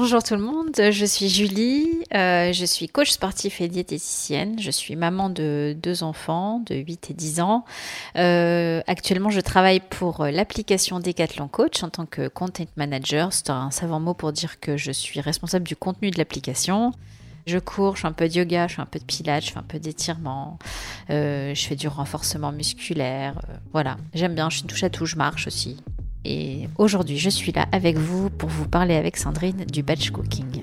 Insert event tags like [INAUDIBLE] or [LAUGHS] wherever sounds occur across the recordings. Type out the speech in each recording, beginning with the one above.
Bonjour tout le monde, je suis Julie, euh, je suis coach sportif et diététicienne, je suis maman de deux enfants de 8 et 10 ans. Euh, actuellement, je travaille pour l'application Decathlon Coach en tant que content manager. C'est un savant mot pour dire que je suis responsable du contenu de l'application. Je cours, je fais un peu de yoga, je fais un peu de pilates, je fais un peu d'étirement, euh, je fais du renforcement musculaire. voilà, j'aime bien, je suis touche à tout, je marche aussi. Et aujourd'hui, je suis là avec vous pour vous parler avec Sandrine du batch cooking.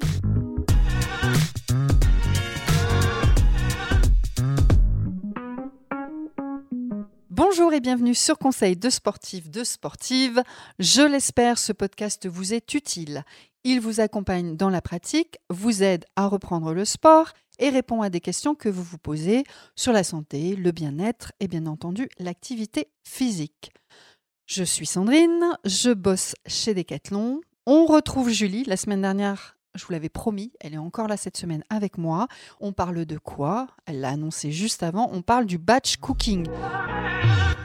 Bonjour et bienvenue sur Conseil de sportifs de sportives. Je l'espère, ce podcast vous est utile. Il vous accompagne dans la pratique, vous aide à reprendre le sport et répond à des questions que vous vous posez sur la santé, le bien-être et bien entendu l'activité physique. Je suis Sandrine, je bosse chez Decathlon. On retrouve Julie. La semaine dernière, je vous l'avais promis, elle est encore là cette semaine avec moi. On parle de quoi? Elle l'a annoncé juste avant. On parle du batch cooking.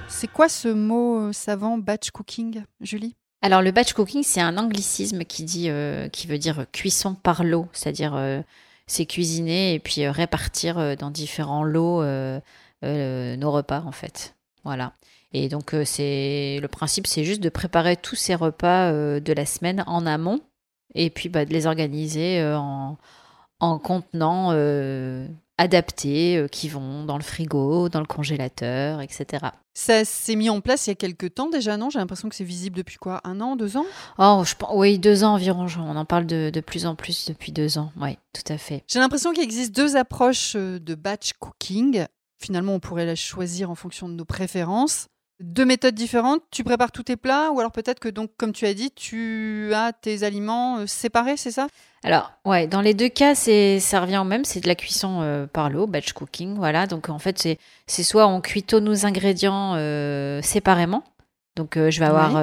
C'est quoi ce mot euh, savant batch cooking, Julie? Alors le batch cooking, c'est un anglicisme qui dit, euh, qui veut dire cuisson par lot, c'est-à-dire euh, c'est cuisiner et puis répartir dans différents lots nos repas en fait. Voilà. Et donc, euh, c'est le principe, c'est juste de préparer tous ces repas euh, de la semaine en amont et puis bah, de les organiser euh, en, en contenants adaptés qui vont dans le frigo, dans le congélateur, etc. Ça s'est mis en place il y a quelques temps déjà, non? J'ai l'impression que c'est visible depuis quoi? Un an, deux ans? Oh, je, oui, deux ans environ. On en parle de, de plus en plus depuis deux ans. Oui, tout à fait. J'ai l'impression qu'il existe deux approches de batch cooking. Finalement, on pourrait la choisir en fonction de nos préférences deux méthodes différentes. Tu prépares tous tes plats ou alors peut-être que donc comme tu as dit, tu as tes aliments euh, séparés, c'est ça? Alors ouais, dans les deux cas, c'est ça revient au même, c'est de la cuisson euh, par l'eau, batch cooking, voilà. Donc en fait, c'est c'est soit on cuit tous nos ingrédients euh, séparément. Donc je vais avoir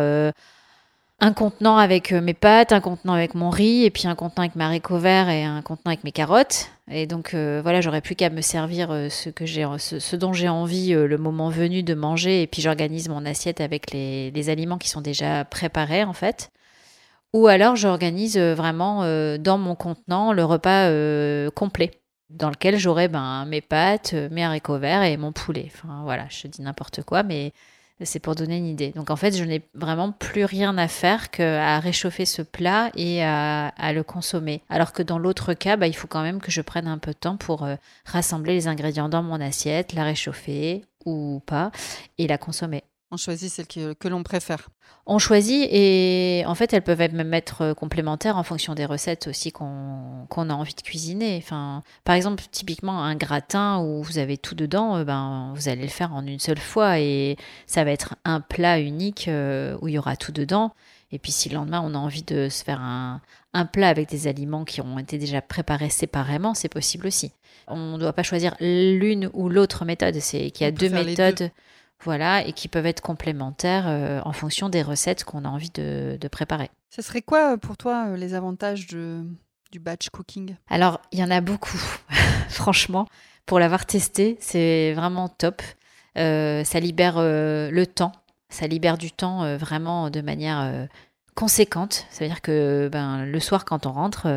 un contenant avec euh, mes pâtes, un contenant avec mon riz, et puis un contenant avec ma vert et un contenant avec mes carottes. Et donc euh, voilà, j'aurais plus qu'à me servir euh, ce que j'ai, ce, dont j'ai envie le moment venu de manger, et puis j'organise mon assiette avec les, les, aliments qui sont déjà préparés en fait. Ou alors j'organise vraiment dans mon contenant le repas complet, dans lequel j'aurai ben, mes pâtes, mes haricots verts et mon poulet. Enfin voilà, je dis n'importe quoi, mais c'est pour donner une idée. Donc en fait, je n'ai vraiment plus rien à faire qu'à réchauffer ce plat et à, le consommer. Alors que dans l'autre cas, bah, il faut quand même que je prenne un peu de temps pour euh, rassembler les ingrédients dans mon assiette, la réchauffer ou pas et la consommer. On choisit celle que, l'on préfère. On choisit et en fait elles peuvent même être euh, complémentaires en fonction des recettes aussi qu'on a envie de cuisiner. Enfin, par exemple, typiquement un gratin où vous avez tout dedans, euh, ben, vous allez le faire en une seule fois et ça va être un plat unique euh, où il y aura tout dedans. Et puis si le lendemain on a envie de se faire un, un plat avec des aliments qui ont été déjà préparés séparément, c'est possible aussi. On ne doit pas choisir l'une ou l'autre méthode, c'est qu'il y a deux méthodes voilà, et qui peuvent être complémentaires euh, en fonction des recettes qu'on a envie de, préparer. Ce serait quoi euh, pour toi euh, les avantages du batch cooking? Alors, il y en a beaucoup, [LAUGHS] franchement. Pour l'avoir testé, c'est vraiment top. ça libère le temps, ça libère du temps vraiment de manière conséquente. Ça veut dire que ben, le soir, quand on rentre,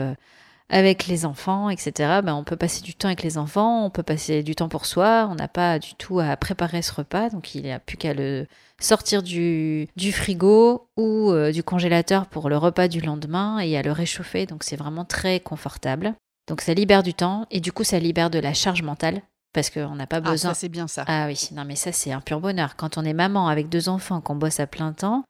avec les enfants, etc. Ben, on peut passer du temps avec les enfants, on peut passer du temps pour soi, on n'a pas du tout à préparer ce repas, donc il n'y a plus qu'à le sortir du, du frigo ou euh, du congélateur pour le repas du lendemain et à le réchauffer, donc c'est vraiment très confortable. Donc ça libère du temps et du coup ça libère de la charge mentale parce qu'on n'a pas besoin. Ah, ça c'est bien ça. Ah oui, non mais ça c'est un pur bonheur. Quand on est maman avec deux enfants, qu'on bosse à plein temps,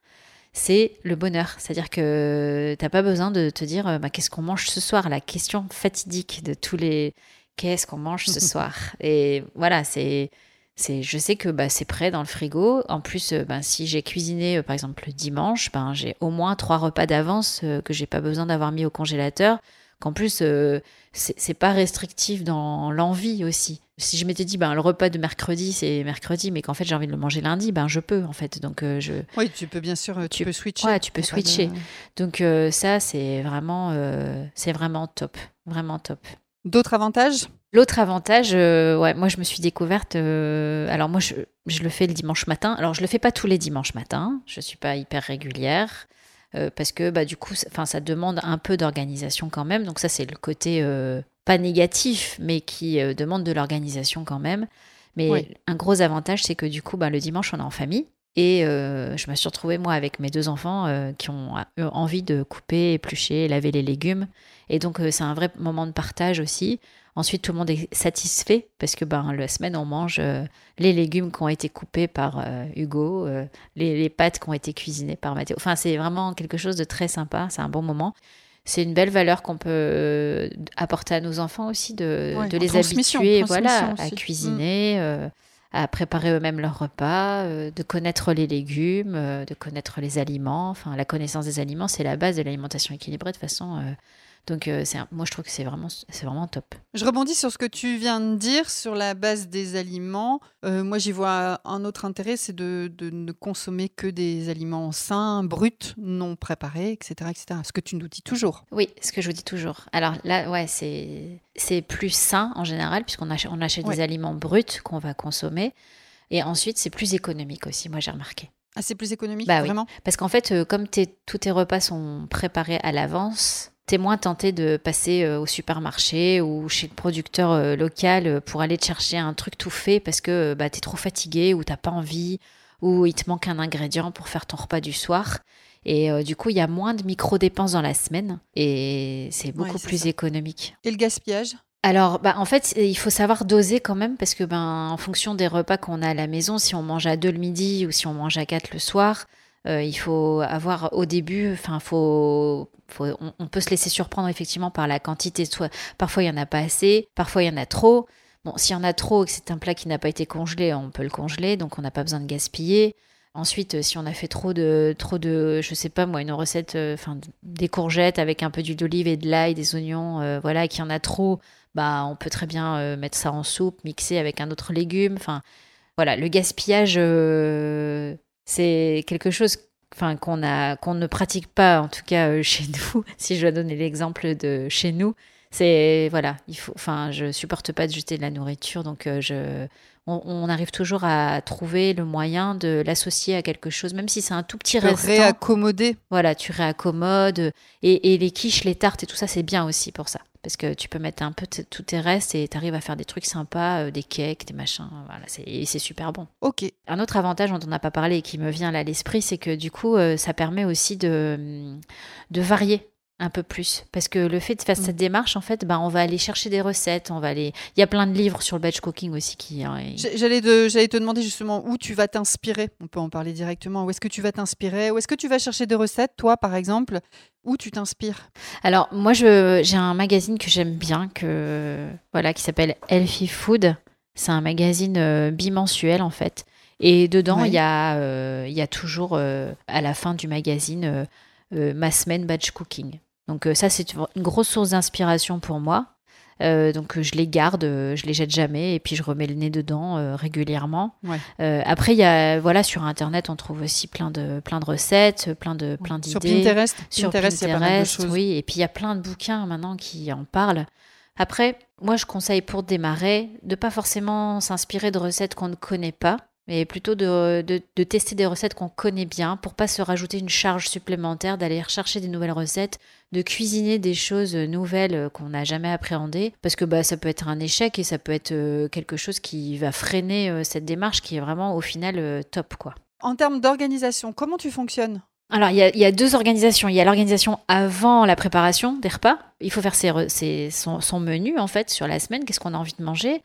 c'est le bonheur. C'est-à-dire que tu n'as pas besoin de te dire euh, bah, qu'est-ce qu'on mange ce soir? La question fatidique de tous les qu'est-ce qu'on mange ce [LAUGHS] soir? Et voilà, c'est c'est je sais que bah, c'est prêt dans le frigo. En plus, euh, bah, si j'ai cuisiné euh, par exemple le dimanche, ben j'ai au moins trois repas d'avance que j'ai pas besoin d'avoir mis au congélateur qu'en plus, euh, c'est pas restrictif dans l'envie aussi. Si je m'étais dit, ben, le repas de mercredi, c'est mercredi, mais qu'en fait, j'ai envie de le manger lundi, ben, je peux, en fait. Donc, euh, je... Oui, tu peux bien sûr, tu, peux switcher. Ouais, tu peux switcher. Donc, euh, ça, c'est vraiment, c'est vraiment top. Vraiment top. D'autres avantages? L'autre avantage, ouais, moi je me suis découverte. alors moi je, je, le fais le dimanche matin. Alors je le fais pas tous les dimanches matins. Je suis pas hyper régulière. Parce que bah, du coup, enfin, ça demande un peu d'organisation quand même. Donc ça, c'est le côté pas négatif, mais qui demande de l'organisation quand même. Mais un gros avantage, c'est que du coup, bah, le dimanche, on est en famille. Et euh, je me suis retrouvée, moi, avec mes deux enfants euh, qui ont euh, envie de couper, éplucher, laver les légumes. Et donc, c'est un vrai moment de partage aussi. Ensuite, tout le monde est satisfait parce que ben, la semaine, on mange les légumes qui ont été coupés par Hugo, les, les, pâtes qui ont été cuisinées par Mathéo. Enfin, c'est vraiment quelque chose de très sympa. C'est un bon moment. C'est une belle valeur qu'on peut apporter à nos enfants aussi, de, de les habituer voilà, à cuisiner. Mm à préparer eux-mêmes leurs repas, euh, de connaître les légumes, euh, de connaître les aliments. Enfin, la connaissance des aliments, c'est la base de l'alimentation équilibrée de façon. Euh, donc, moi, je trouve que c'est vraiment, vraiment top. Je rebondis sur ce que tu viens de dire sur la base des aliments. moi, j'y vois un autre intérêt, c'est de, de, ne consommer que des aliments sains, bruts, non préparés, etc., etc. Ce que tu nous dis toujours. Oui, ce que je vous dis toujours. Alors là, ouais, c'est plus sain en général, puisqu'on achète, on achète des aliments bruts qu'on va consommer. Et ensuite, c'est plus économique aussi, moi j'ai remarqué. Ah, c'est plus économique, bah, vraiment? Parce qu'en fait, euh, comme tous tes repas sont préparés à l'avance, t'es moins tenté de passer euh, au supermarché ou chez le producteur euh, local pour aller te chercher un truc tout fait parce que bah, t'es trop fatigué ou t'as pas envie ou il te manque un ingrédient pour faire ton repas du soir. Et euh, du coup, il y a moins de micro-dépenses dans la semaine et c'est beaucoup plus économique. Et le gaspillage? Alors, bah, en fait, il faut savoir doser quand même parce que, ben, en fonction des repas qu'on a à la maison, si on mange à deux le midi ou si on mange à quatre le soir, euh, il faut avoir au début, enfin, faut, on, peut se laisser surprendre effectivement par la quantité. Soit, parfois, il y en a pas assez, parfois, il y en a trop. Bon, s'il y en a trop et que c'est un plat qui n'a pas été congelé, on peut le congeler, donc on n'a pas besoin de gaspiller. Ensuite, euh, si on a fait trop de, trop de, je sais pas moi, une recette, euh, enfin des courgettes avec un peu d'huile d'olive et de l'ail, des oignons, euh, voilà, et qu'il y en a trop, bah on peut très bien mettre ça en soupe, mixer avec un autre légume. Enfin, voilà, le gaspillage, c'est quelque chose, enfin qu'on a, qu'on ne pratique pas, en tout cas [LAUGHS] chez nous. si je dois donner l'exemple de chez nous, c'est voilà, il faut, enfin, je supporte pas de jeter de la nourriture, donc je on, arrive toujours à trouver le moyen de l'associer à quelque chose, même si c'est un tout petit de réaccommoder. Voilà, tu réaccommodes. Et, les quiches, les tartes et tout ça, c'est bien aussi pour ça. Parce que tu peux mettre un peu tous tes restes et tu arrives à faire des trucs sympas, euh, des cakes, des machins. Voilà, et c'est super bon. Ok. Un autre avantage dont on n'a pas parlé et qui me vient là à l'esprit, c'est que du coup, euh, ça permet aussi de, de varier un peu plus. Parce que le fait de faire mm. cette démarche, en fait, ben, on va aller chercher des recettes, on va aller... Il y a plein de livres sur le batch cooking aussi qui... Hein, j'allais, te demander justement où tu vas t'inspirer. On peut en parler directement. Où est-ce que tu vas t'inspirer? Où est-ce que tu vas chercher des recettes, toi, par exemple? Où tu t'inspires? Alors, moi, je, j'ai un magazine que j'aime bien, que, voilà, qui s'appelle Healthy Food. C'est un magazine euh, bimensuel, en fait. Et dedans, il y, a, euh, y a toujours, euh, à la fin du magazine, ma semaine batch cooking. Donc euh, ça, c'est une grosse source d'inspiration pour moi. Euh, donc je les garde, euh, je les jette jamais et puis je remets le nez dedans régulièrement. après il y a voilà sur internet on trouve aussi plein de plein de recettes, plein de plein d'idées. Sur Pinterest, sur Pinterest, de choses. oui et puis il y a plein de bouquins maintenant qui en parlent. Après moi je conseille pour démarrer de pas forcément s'inspirer de recettes qu'on ne connaît pas mais plutôt de, de, tester des recettes qu'on connaît bien pour pas se rajouter une charge supplémentaire, d'aller rechercher des nouvelles recettes, de cuisiner des choses nouvelles qu'on n'a jamais appréhendées, parce que bah, ça peut être un échec et ça peut être euh, quelque chose qui va freiner euh, cette démarche qui est vraiment au final euh, top. quoi. En termes d'organisation, comment tu fonctionnes? Alors, il y, a, deux organisations. Il y a l'organisation avant la préparation des repas. Il faut faire ses, son, son, menu, en fait, sur la semaine. Qu'est-ce qu'on a envie de manger?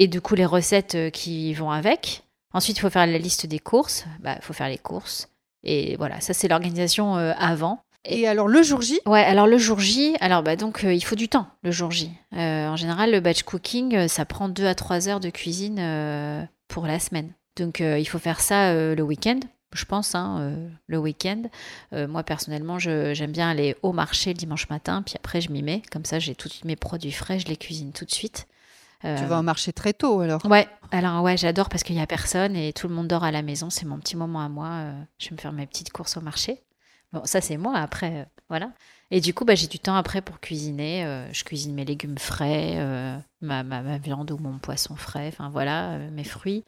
Et du coup, les recettes qui vont avec. Ensuite, il faut faire la liste des courses. Bah, il faut faire les courses. Et voilà, ça c'est l'organisation euh, avant. Et, alors le jour J? Ouais, alors le jour J, alors bah donc euh, il faut du temps le jour J. Euh, en général, le batch cooking, ça prend 2 à 3 heures de cuisine pour la semaine. Donc il faut faire ça le week-end, je pense, hein, le week-end. moi personnellement, j'aime bien aller au marché le dimanche matin, puis après je m'y mets. Comme ça, j'ai tous mes produits frais, je les cuisine tout de suite. Tu vas au marché très tôt alors Ouais, alors ouais, j'adore parce qu'il n'y a personne et tout le monde dort à la maison. C'est mon petit moment à moi. Euh, je vais me faire mes petites courses au marché. Bon, ça c'est moi après, euh, voilà. Et du coup, bah, j'ai du temps après pour cuisiner. Euh, je cuisine mes légumes frais, ma, ma, viande ou mon poisson frais, enfin voilà, mes fruits.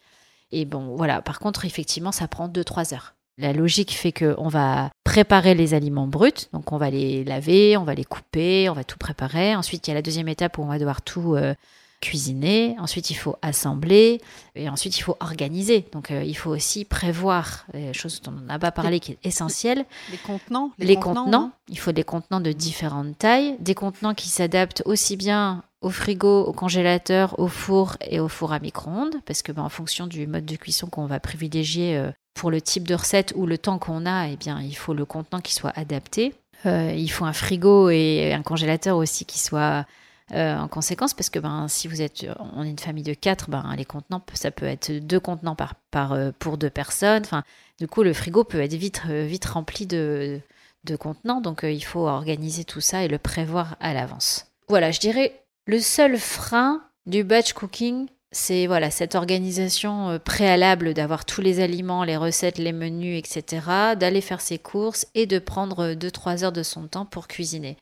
Et bon, voilà. Par contre, effectivement, ça prend 2-3 heures. La logique fait qu'on va préparer les aliments bruts, donc on va les laver, on va les couper, on va tout préparer. Ensuite, il y a la deuxième étape où on va devoir tout euh, cuisiner. Ensuite, il faut assembler et ensuite il faut organiser. Donc, euh, il faut aussi prévoir, euh, chose dont on n'a pas parlé, qui est essentielle. Les contenants. Les, contenants. Il faut des contenants de différentes tailles, des contenants qui s'adaptent aussi bien au frigo, au congélateur, au four et au four à micro-ondes, parce que ben, en fonction du mode de cuisson qu'on va privilégier pour le type de recette ou le temps qu'on a, eh bien, il faut le contenant qui soit adapté. Euh, il faut un frigo et un congélateur aussi qui soit euh, en conséquence, parce que ben, si vous êtes, on est une famille de quatre, ben, les contenants, ça peut être deux contenants par, euh, pour deux personnes. Enfin, du coup, le frigo peut être vite, vite rempli de, de contenants, donc il faut organiser tout ça et le prévoir à l'avance. Voilà, je dirais le seul frein du batch cooking, c'est voilà cette organisation euh, préalable d'avoir tous les aliments, les recettes, les menus, etc., d'aller faire ses courses et de prendre 2-3 heures de son temps pour cuisiner.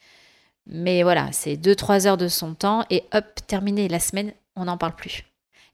Mais voilà, c'est 2-3 heures de son temps et hop, terminé la semaine, on n'en parle plus.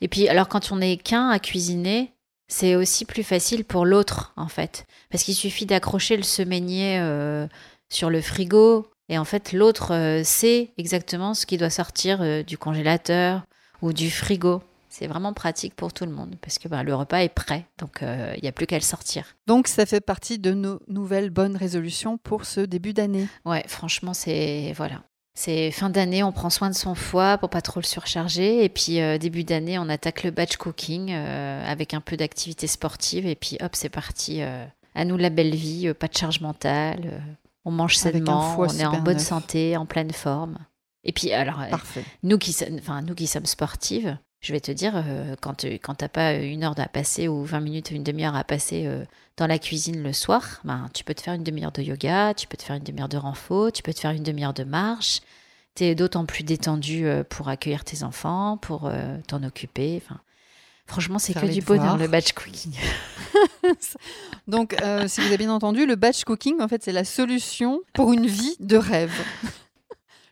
Et puis alors quand on n'est qu'un à cuisiner, c'est aussi plus facile pour l'autre en fait, parce qu'il suffit d'accrocher le semainier euh, sur le frigo et en fait l'autre euh, sait exactement ce qui doit sortir du congélateur ou du frigo. C'est vraiment pratique pour tout le monde parce que ben, le repas est prêt, donc euh, il n'y a plus qu'à le sortir. Donc ça fait partie de nos nouvelles bonnes résolutions pour ce début d'année. Ouais, franchement, c'est voilà. C'est fin d'année, on prend soin de son foie pour pas trop le surcharger. Et puis euh, début d'année, on attaque le batch cooking euh, avec un peu d'activité sportive. Et puis hop, c'est parti. à nous la belle vie, pas de charge mentale. on mange sainement, on est en bonne santé, en pleine forme. Et puis, alors, nous qui, enfin, nous qui sommes sportives, je vais te dire, euh, quand, quand tu n'as pas une heure à passer ou 20 minutes, une demi-heure à passer euh, dans la cuisine le soir, ben, tu peux te faire une demi-heure de yoga, tu peux te faire une demi-heure de renfort, tu peux te faire une demi-heure de marche. Tu es d'autant plus détendu pour accueillir tes enfants, pour t'en occuper. Enfin, franchement, c'est que du bonheur, le batch cooking. [LAUGHS] Donc, si vous avez bien entendu, le batch cooking, en fait, c'est la solution pour une vie de rêve.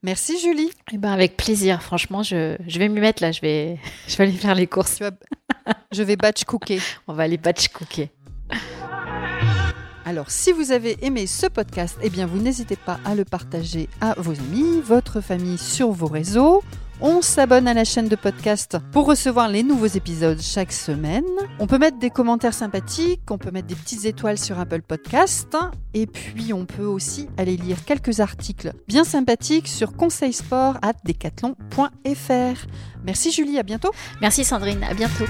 Merci Julie. Eh ben avec plaisir, franchement, je, je vais m'y mettre là, je vais, [LAUGHS] je vais aller faire les courses. je vais batch cooker. [LAUGHS] On va aller batch cooker. Alors, si vous avez aimé ce podcast, eh bien, vous n'hésitez pas à le partager à vos amis, votre famille sur vos réseaux. On s'abonne à la chaîne de podcast pour recevoir les nouveaux épisodes chaque semaine. On peut mettre des commentaires sympathiques, on peut mettre des petites étoiles sur Apple Podcast. Et puis, on peut aussi aller lire quelques articles bien sympathiques sur conseilsport.decathlon.fr. Merci Julie, à bientôt. Merci Sandrine, à bientôt.